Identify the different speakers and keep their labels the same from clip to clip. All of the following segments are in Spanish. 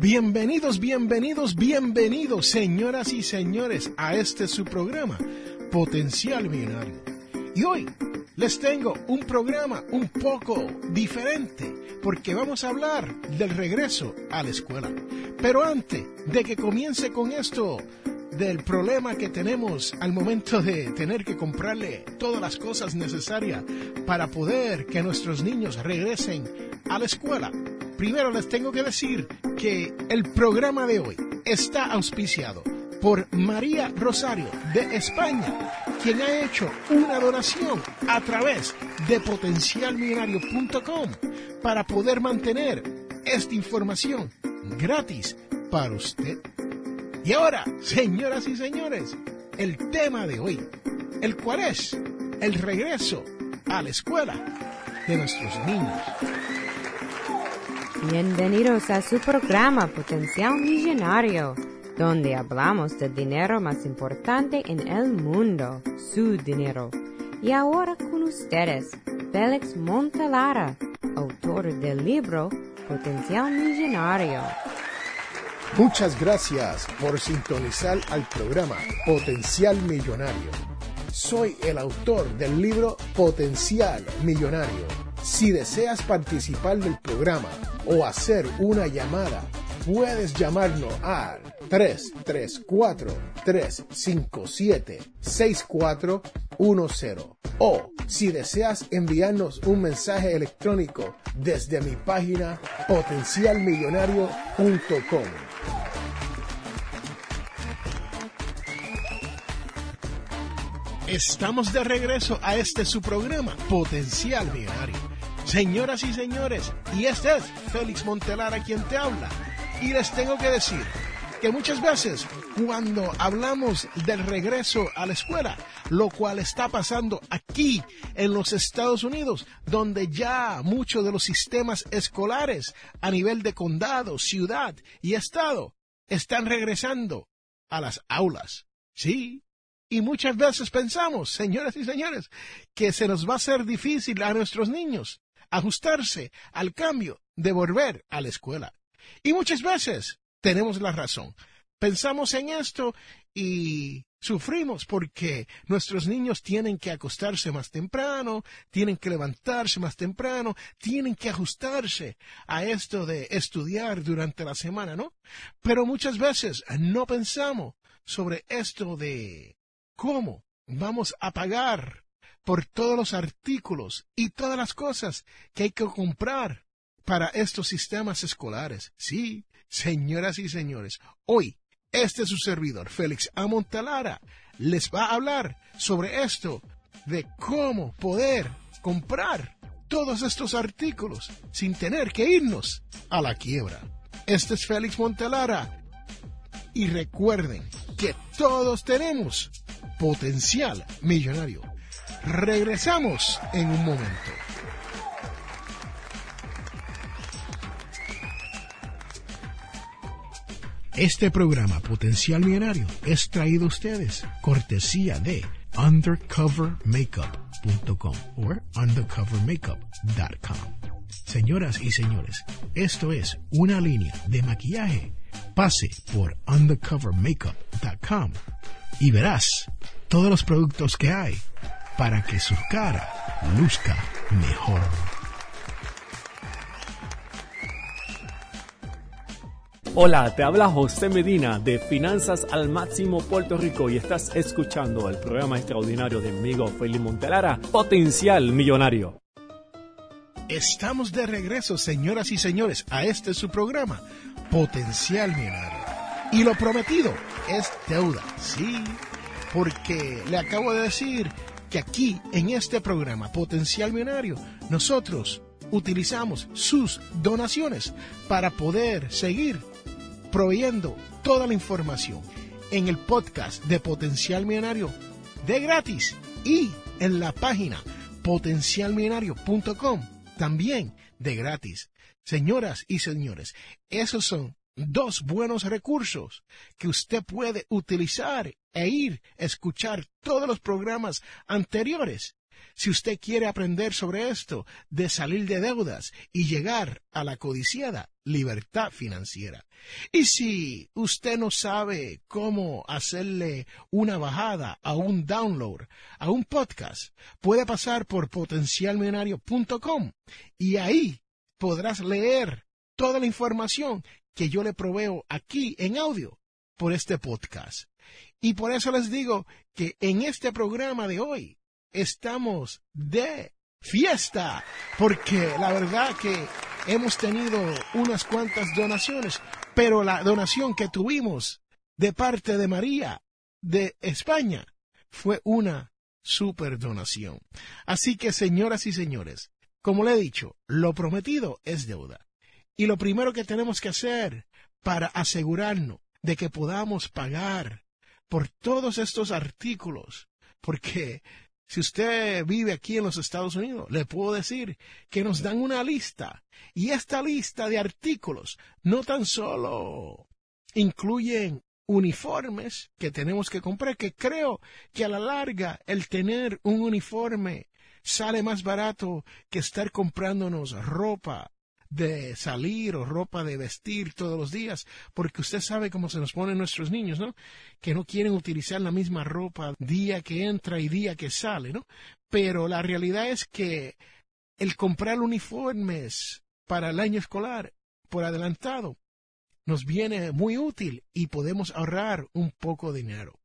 Speaker 1: Bienvenidos, bienvenidos, bienvenidos, señoras y señores, a este su programa, Potencial Millonario. Y hoy les tengo un programa un poco diferente, porque vamos a hablar del regreso a la escuela. Pero antes de que comience con esto, del problema que tenemos al momento de tener que comprarle todas las cosas necesarias para poder que nuestros niños regresen a la escuela. Primero les tengo que decir que el programa de hoy está auspiciado por María Rosario de España, quien ha hecho una donación a través de potencialmillonario.com para poder mantener esta información gratis para usted. Y ahora, señoras y señores, el tema de hoy, el cual es el regreso a la escuela de nuestros niños.
Speaker 2: Bienvenidos a su programa Potencial Millonario, donde hablamos del dinero más importante en el mundo, su dinero. Y ahora con ustedes, Félix Montelara, autor del libro Potencial Millonario.
Speaker 1: Muchas gracias por sintonizar al programa Potencial Millonario. Soy el autor del libro Potencial Millonario. Si deseas participar del programa o hacer una llamada, puedes llamarnos al 334-357-6410 o si deseas enviarnos un mensaje electrónico desde mi página potencialmillonario.com. Estamos de regreso a este su programa, Potencial Millonario. Señoras y señores, y este es Félix Montelara quien te habla. Y les tengo que decir que muchas veces cuando hablamos del regreso a la escuela, lo cual está pasando aquí en los Estados Unidos, donde ya muchos de los sistemas escolares a nivel de condado, ciudad y estado están regresando a las aulas. Sí, y muchas veces pensamos, señoras y señores, que se nos va a hacer difícil a nuestros niños ajustarse al cambio de volver a la escuela. Y muchas veces tenemos la razón. Pensamos en esto y sufrimos porque nuestros niños tienen que acostarse más temprano, tienen que levantarse más temprano, tienen que ajustarse a esto de estudiar durante la semana, ¿no? Pero muchas veces no pensamos sobre esto de cómo vamos a pagar por todos los artículos y todas las cosas que hay que comprar para estos sistemas escolares. Sí, señoras y señores, hoy este es su servidor, Félix Amontalara, les va a hablar sobre esto de cómo poder comprar todos estos artículos sin tener que irnos a la quiebra. Este es Félix Montelara. Y recuerden que todos tenemos potencial millonario. Regresamos en un momento. Este programa Potencial Millonario es traído a ustedes cortesía de undercovermakeup.com o undercovermakeup.com. Señoras y señores, esto es una línea de maquillaje. Pase por undercovermakeup.com y verás todos los productos que hay para que su cara luzca mejor.
Speaker 3: Hola, te habla José Medina de Finanzas al Máximo Puerto Rico y estás escuchando el programa extraordinario de mi amigo Felipe Montelara, Potencial Millonario.
Speaker 1: Estamos de regreso, señoras y señores, a este su programa, Potencial Millonario. Y lo prometido es deuda, sí, porque le acabo de decir que aquí, en este programa, Potencial Millonario, nosotros utilizamos sus donaciones para poder seguir proveyendo toda la información en el podcast de Potencial Millonario de gratis y en la página potencialmillonario.com también de gratis. Señoras y señores, esos son dos buenos recursos que usted puede utilizar e ir a escuchar todos los programas anteriores si usted quiere aprender sobre esto, de salir de deudas y llegar a la codiciada libertad financiera. Y si usted no sabe cómo hacerle una bajada a un download, a un podcast, puede pasar por potencialmillonario.com y ahí podrás leer toda la información que yo le proveo aquí en audio por este podcast. Y por eso les digo que en este programa de hoy estamos de fiesta, porque la verdad que hemos tenido unas cuantas donaciones, pero la donación que tuvimos de parte de María de España fue una super donación. Así que, señoras y señores, como le he dicho, lo prometido es deuda. Y lo primero que tenemos que hacer para asegurarnos de que podamos pagar por todos estos artículos, porque si usted vive aquí en los Estados Unidos, le puedo decir que nos dan una lista y esta lista de artículos no tan solo incluyen uniformes que tenemos que comprar, que creo que a la larga el tener un uniforme sale más barato que estar comprándonos ropa de salir o ropa de vestir todos los días, porque usted sabe cómo se nos ponen nuestros niños, ¿no? Que no quieren utilizar la misma ropa día que entra y día que sale, ¿no? Pero la realidad es que el comprar uniformes para el año escolar por adelantado nos viene muy útil y podemos ahorrar un poco de dinero.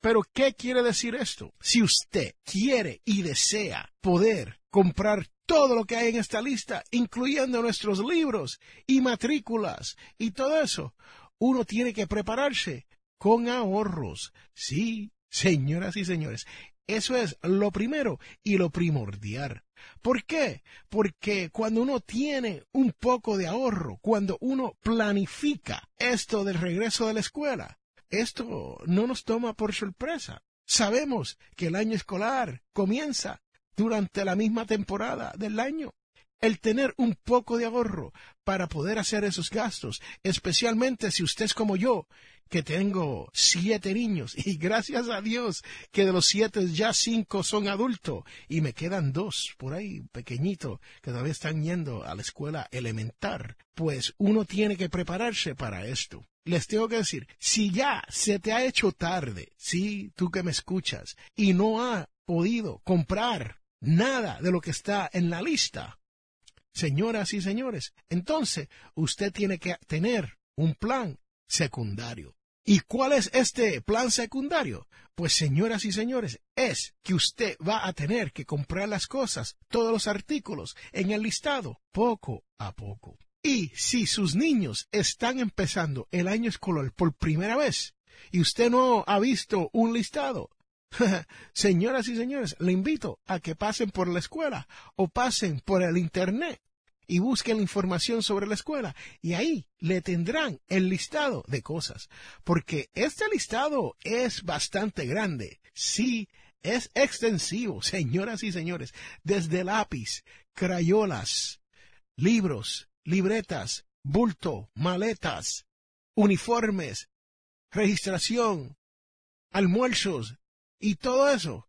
Speaker 1: Pero, ¿qué quiere decir esto? Si usted quiere y desea poder comprar todo lo que hay en esta lista, incluyendo nuestros libros y matrículas y todo eso. Uno tiene que prepararse con ahorros. Sí, señoras y señores, eso es lo primero y lo primordial. ¿Por qué? Porque cuando uno tiene un poco de ahorro, cuando uno planifica esto del regreso de la escuela, esto no nos toma por sorpresa. Sabemos que el año escolar comienza durante la misma temporada del año. El tener un poco de ahorro para poder hacer esos gastos, especialmente si usted es como yo, que tengo siete niños y gracias a Dios que de los siete ya cinco son adultos y me quedan dos por ahí pequeñitos que todavía están yendo a la escuela elemental, pues uno tiene que prepararse para esto. Les tengo que decir, si ya se te ha hecho tarde, sí, tú que me escuchas, y no ha podido comprar nada de lo que está en la lista. Señoras y señores, entonces usted tiene que tener un plan secundario. ¿Y cuál es este plan secundario? Pues señoras y señores, es que usted va a tener que comprar las cosas, todos los artículos en el listado, poco a poco. Y si sus niños están empezando el año escolar por primera vez y usted no ha visto un listado, Señoras y señores, le invito a que pasen por la escuela o pasen por el Internet y busquen información sobre la escuela y ahí le tendrán el listado de cosas, porque este listado es bastante grande. Sí, es extensivo, señoras y señores, desde lápiz, crayolas, libros, libretas, bulto, maletas, uniformes, registración, almuerzos, y todo eso,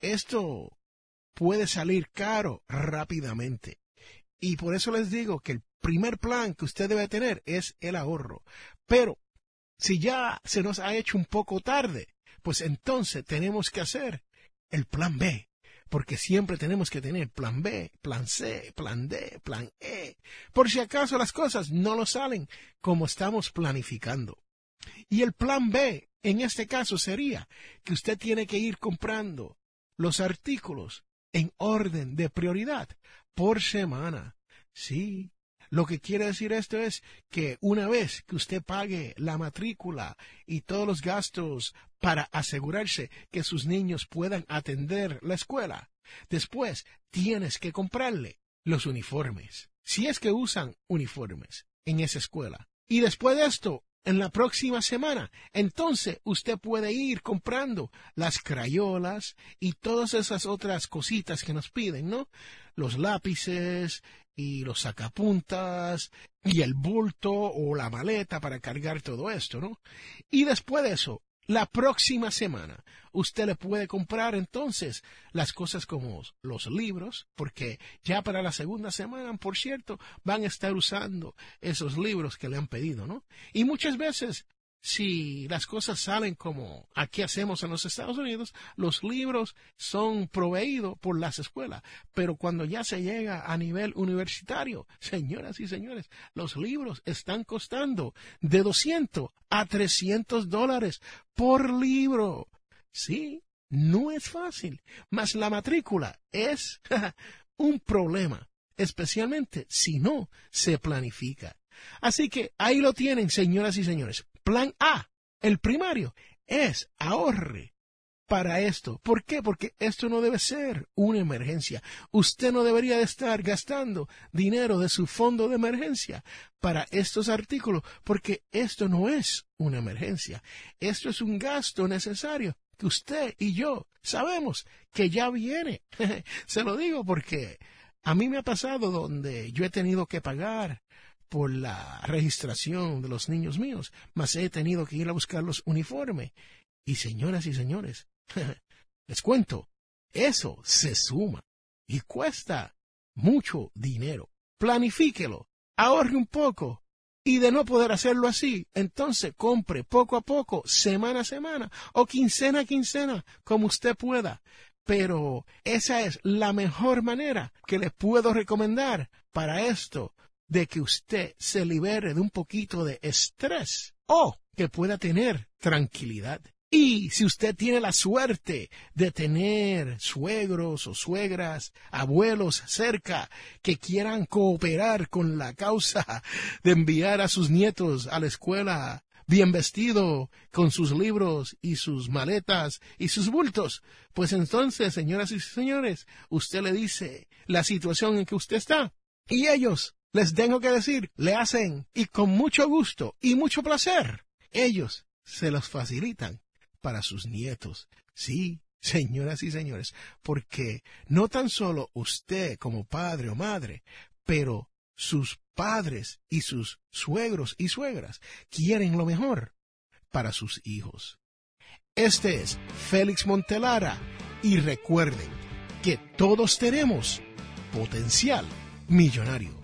Speaker 1: esto puede salir caro rápidamente. Y por eso les digo que el primer plan que usted debe tener es el ahorro. Pero si ya se nos ha hecho un poco tarde, pues entonces tenemos que hacer el plan B. Porque siempre tenemos que tener plan B, plan C, plan D, plan E, por si acaso las cosas no lo salen como estamos planificando. Y el plan B en este caso sería que usted tiene que ir comprando los artículos en orden de prioridad por semana. Sí, lo que quiere decir esto es que una vez que usted pague la matrícula y todos los gastos para asegurarse que sus niños puedan atender la escuela, después tienes que comprarle los uniformes, si es que usan uniformes en esa escuela. Y después de esto, en la próxima semana. Entonces usted puede ir comprando las crayolas y todas esas otras cositas que nos piden, ¿no? Los lápices y los sacapuntas y el bulto o la maleta para cargar todo esto, ¿no? Y después de eso, la próxima semana usted le puede comprar entonces las cosas como los libros, porque ya para la segunda semana, por cierto, van a estar usando esos libros que le han pedido, ¿no? Y muchas veces si las cosas salen como aquí hacemos en los Estados Unidos, los libros son proveídos por las escuelas. Pero cuando ya se llega a nivel universitario, señoras y señores, los libros están costando de 200 a 300 dólares por libro. Sí, no es fácil. Mas la matrícula es un problema, especialmente si no se planifica. Así que ahí lo tienen, señoras y señores. Plan A, el primario, es ahorre para esto. ¿Por qué? Porque esto no debe ser una emergencia. Usted no debería de estar gastando dinero de su fondo de emergencia para estos artículos, porque esto no es una emergencia. Esto es un gasto necesario que usted y yo sabemos que ya viene. Se lo digo porque a mí me ha pasado donde yo he tenido que pagar por la registración de los niños míos, mas he tenido que ir a buscar los uniformes. Y señoras y señores, les cuento, eso se suma y cuesta mucho dinero. Planifíquelo, ahorre un poco. Y de no poder hacerlo así, entonces compre poco a poco, semana a semana o quincena a quincena, como usted pueda. Pero esa es la mejor manera que le puedo recomendar para esto, de que usted se libere de un poquito de estrés o que pueda tener tranquilidad. Y si usted tiene la suerte de tener suegros o suegras, abuelos cerca que quieran cooperar con la causa de enviar a sus nietos a la escuela bien vestido, con sus libros y sus maletas y sus bultos, pues entonces, señoras y señores, usted le dice la situación en que usted está y ellos les tengo que decir, le hacen y con mucho gusto y mucho placer. Ellos se los facilitan para sus nietos. Sí, señoras y señores, porque no tan solo usted como padre o madre, pero sus padres y sus suegros y suegras quieren lo mejor para sus hijos. Este es Félix Montelara y recuerden que todos tenemos potencial millonario.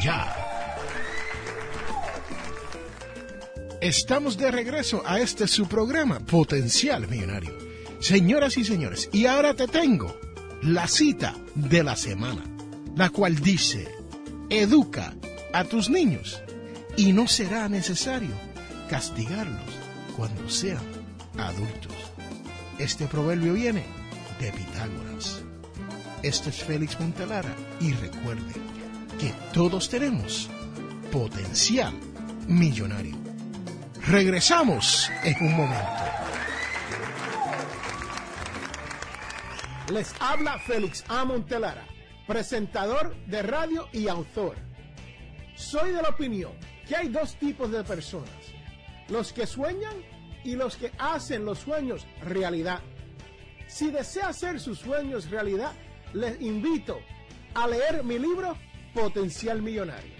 Speaker 1: ya. Estamos de regreso a este su programa Potencial Millonario. Señoras y señores, y ahora te tengo la cita de la semana, la cual dice, educa a tus niños y no será necesario castigarlos cuando sean adultos. Este proverbio viene de Pitágoras. Este es Félix Montelara y recuerde, que todos tenemos potencial millonario. Regresamos en un momento. Les habla Félix A. Montelara, presentador de radio y autor. Soy de la opinión que hay dos tipos de personas, los que sueñan y los que hacen los sueños realidad. Si desea hacer sus sueños realidad, les invito a leer mi libro Potencial Millonario.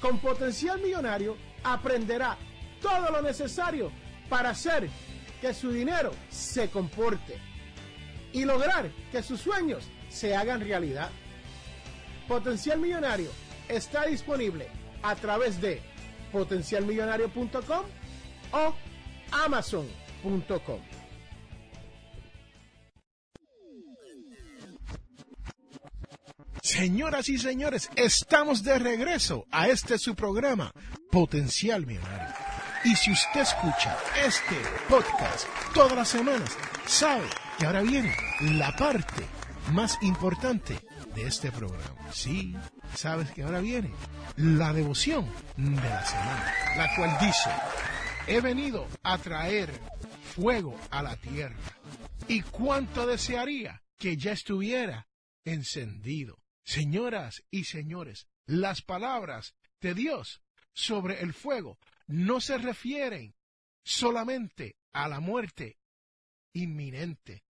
Speaker 1: Con Potencial Millonario aprenderá todo lo necesario para hacer que su dinero se comporte y lograr que sus sueños se hagan realidad. Potencial Millonario está disponible a través de potencialmillonario.com o amazon.com. Señoras y señores, estamos de regreso a este su programa, Potencial Millonario. Y si usted escucha este podcast todas las semanas, sabe que ahora viene la parte más importante de este programa. Sí, sabes que ahora viene la devoción de la semana, la cual dice, he venido a traer fuego a la tierra. ¿Y cuánto desearía que ya estuviera encendido? Señoras y señores, las palabras de Dios sobre el fuego no se refieren solamente a la muerte inminente,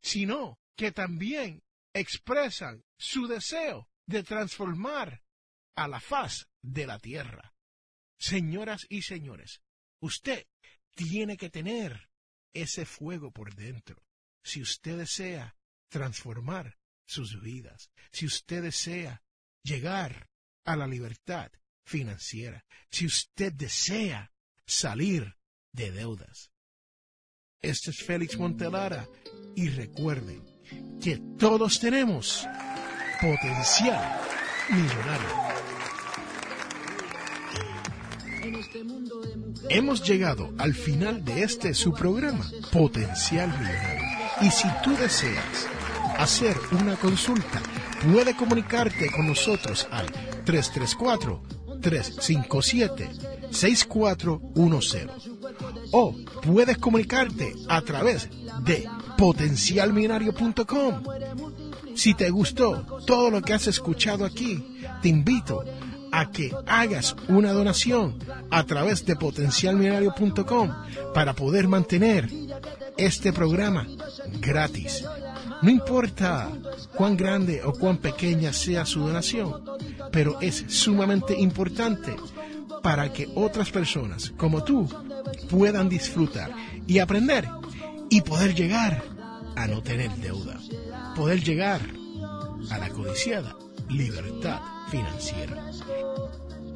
Speaker 1: sino que también expresan su deseo de transformar a la faz de la tierra. Señoras y señores, usted tiene que tener ese fuego por dentro. Si usted desea transformar sus vidas, si usted desea llegar a la libertad financiera, si usted desea salir de deudas. Este es Félix Montelara y recuerden que todos tenemos potencial millonario. Hemos llegado al final de este su programa, Potencial Millonario. Y si tú deseas hacer una consulta, puede comunicarte con nosotros al 334-357-6410. O puedes comunicarte a través de potencialmillonario.com. Si te gustó todo lo que has escuchado aquí, te invito a que hagas una donación a través de potencialmillonario.com para poder mantener este programa gratis. No importa cuán grande o cuán pequeña sea su donación, pero es sumamente importante para que otras personas como tú puedan disfrutar y aprender y poder llegar a no tener deuda, poder llegar a la codiciada libertad financiera.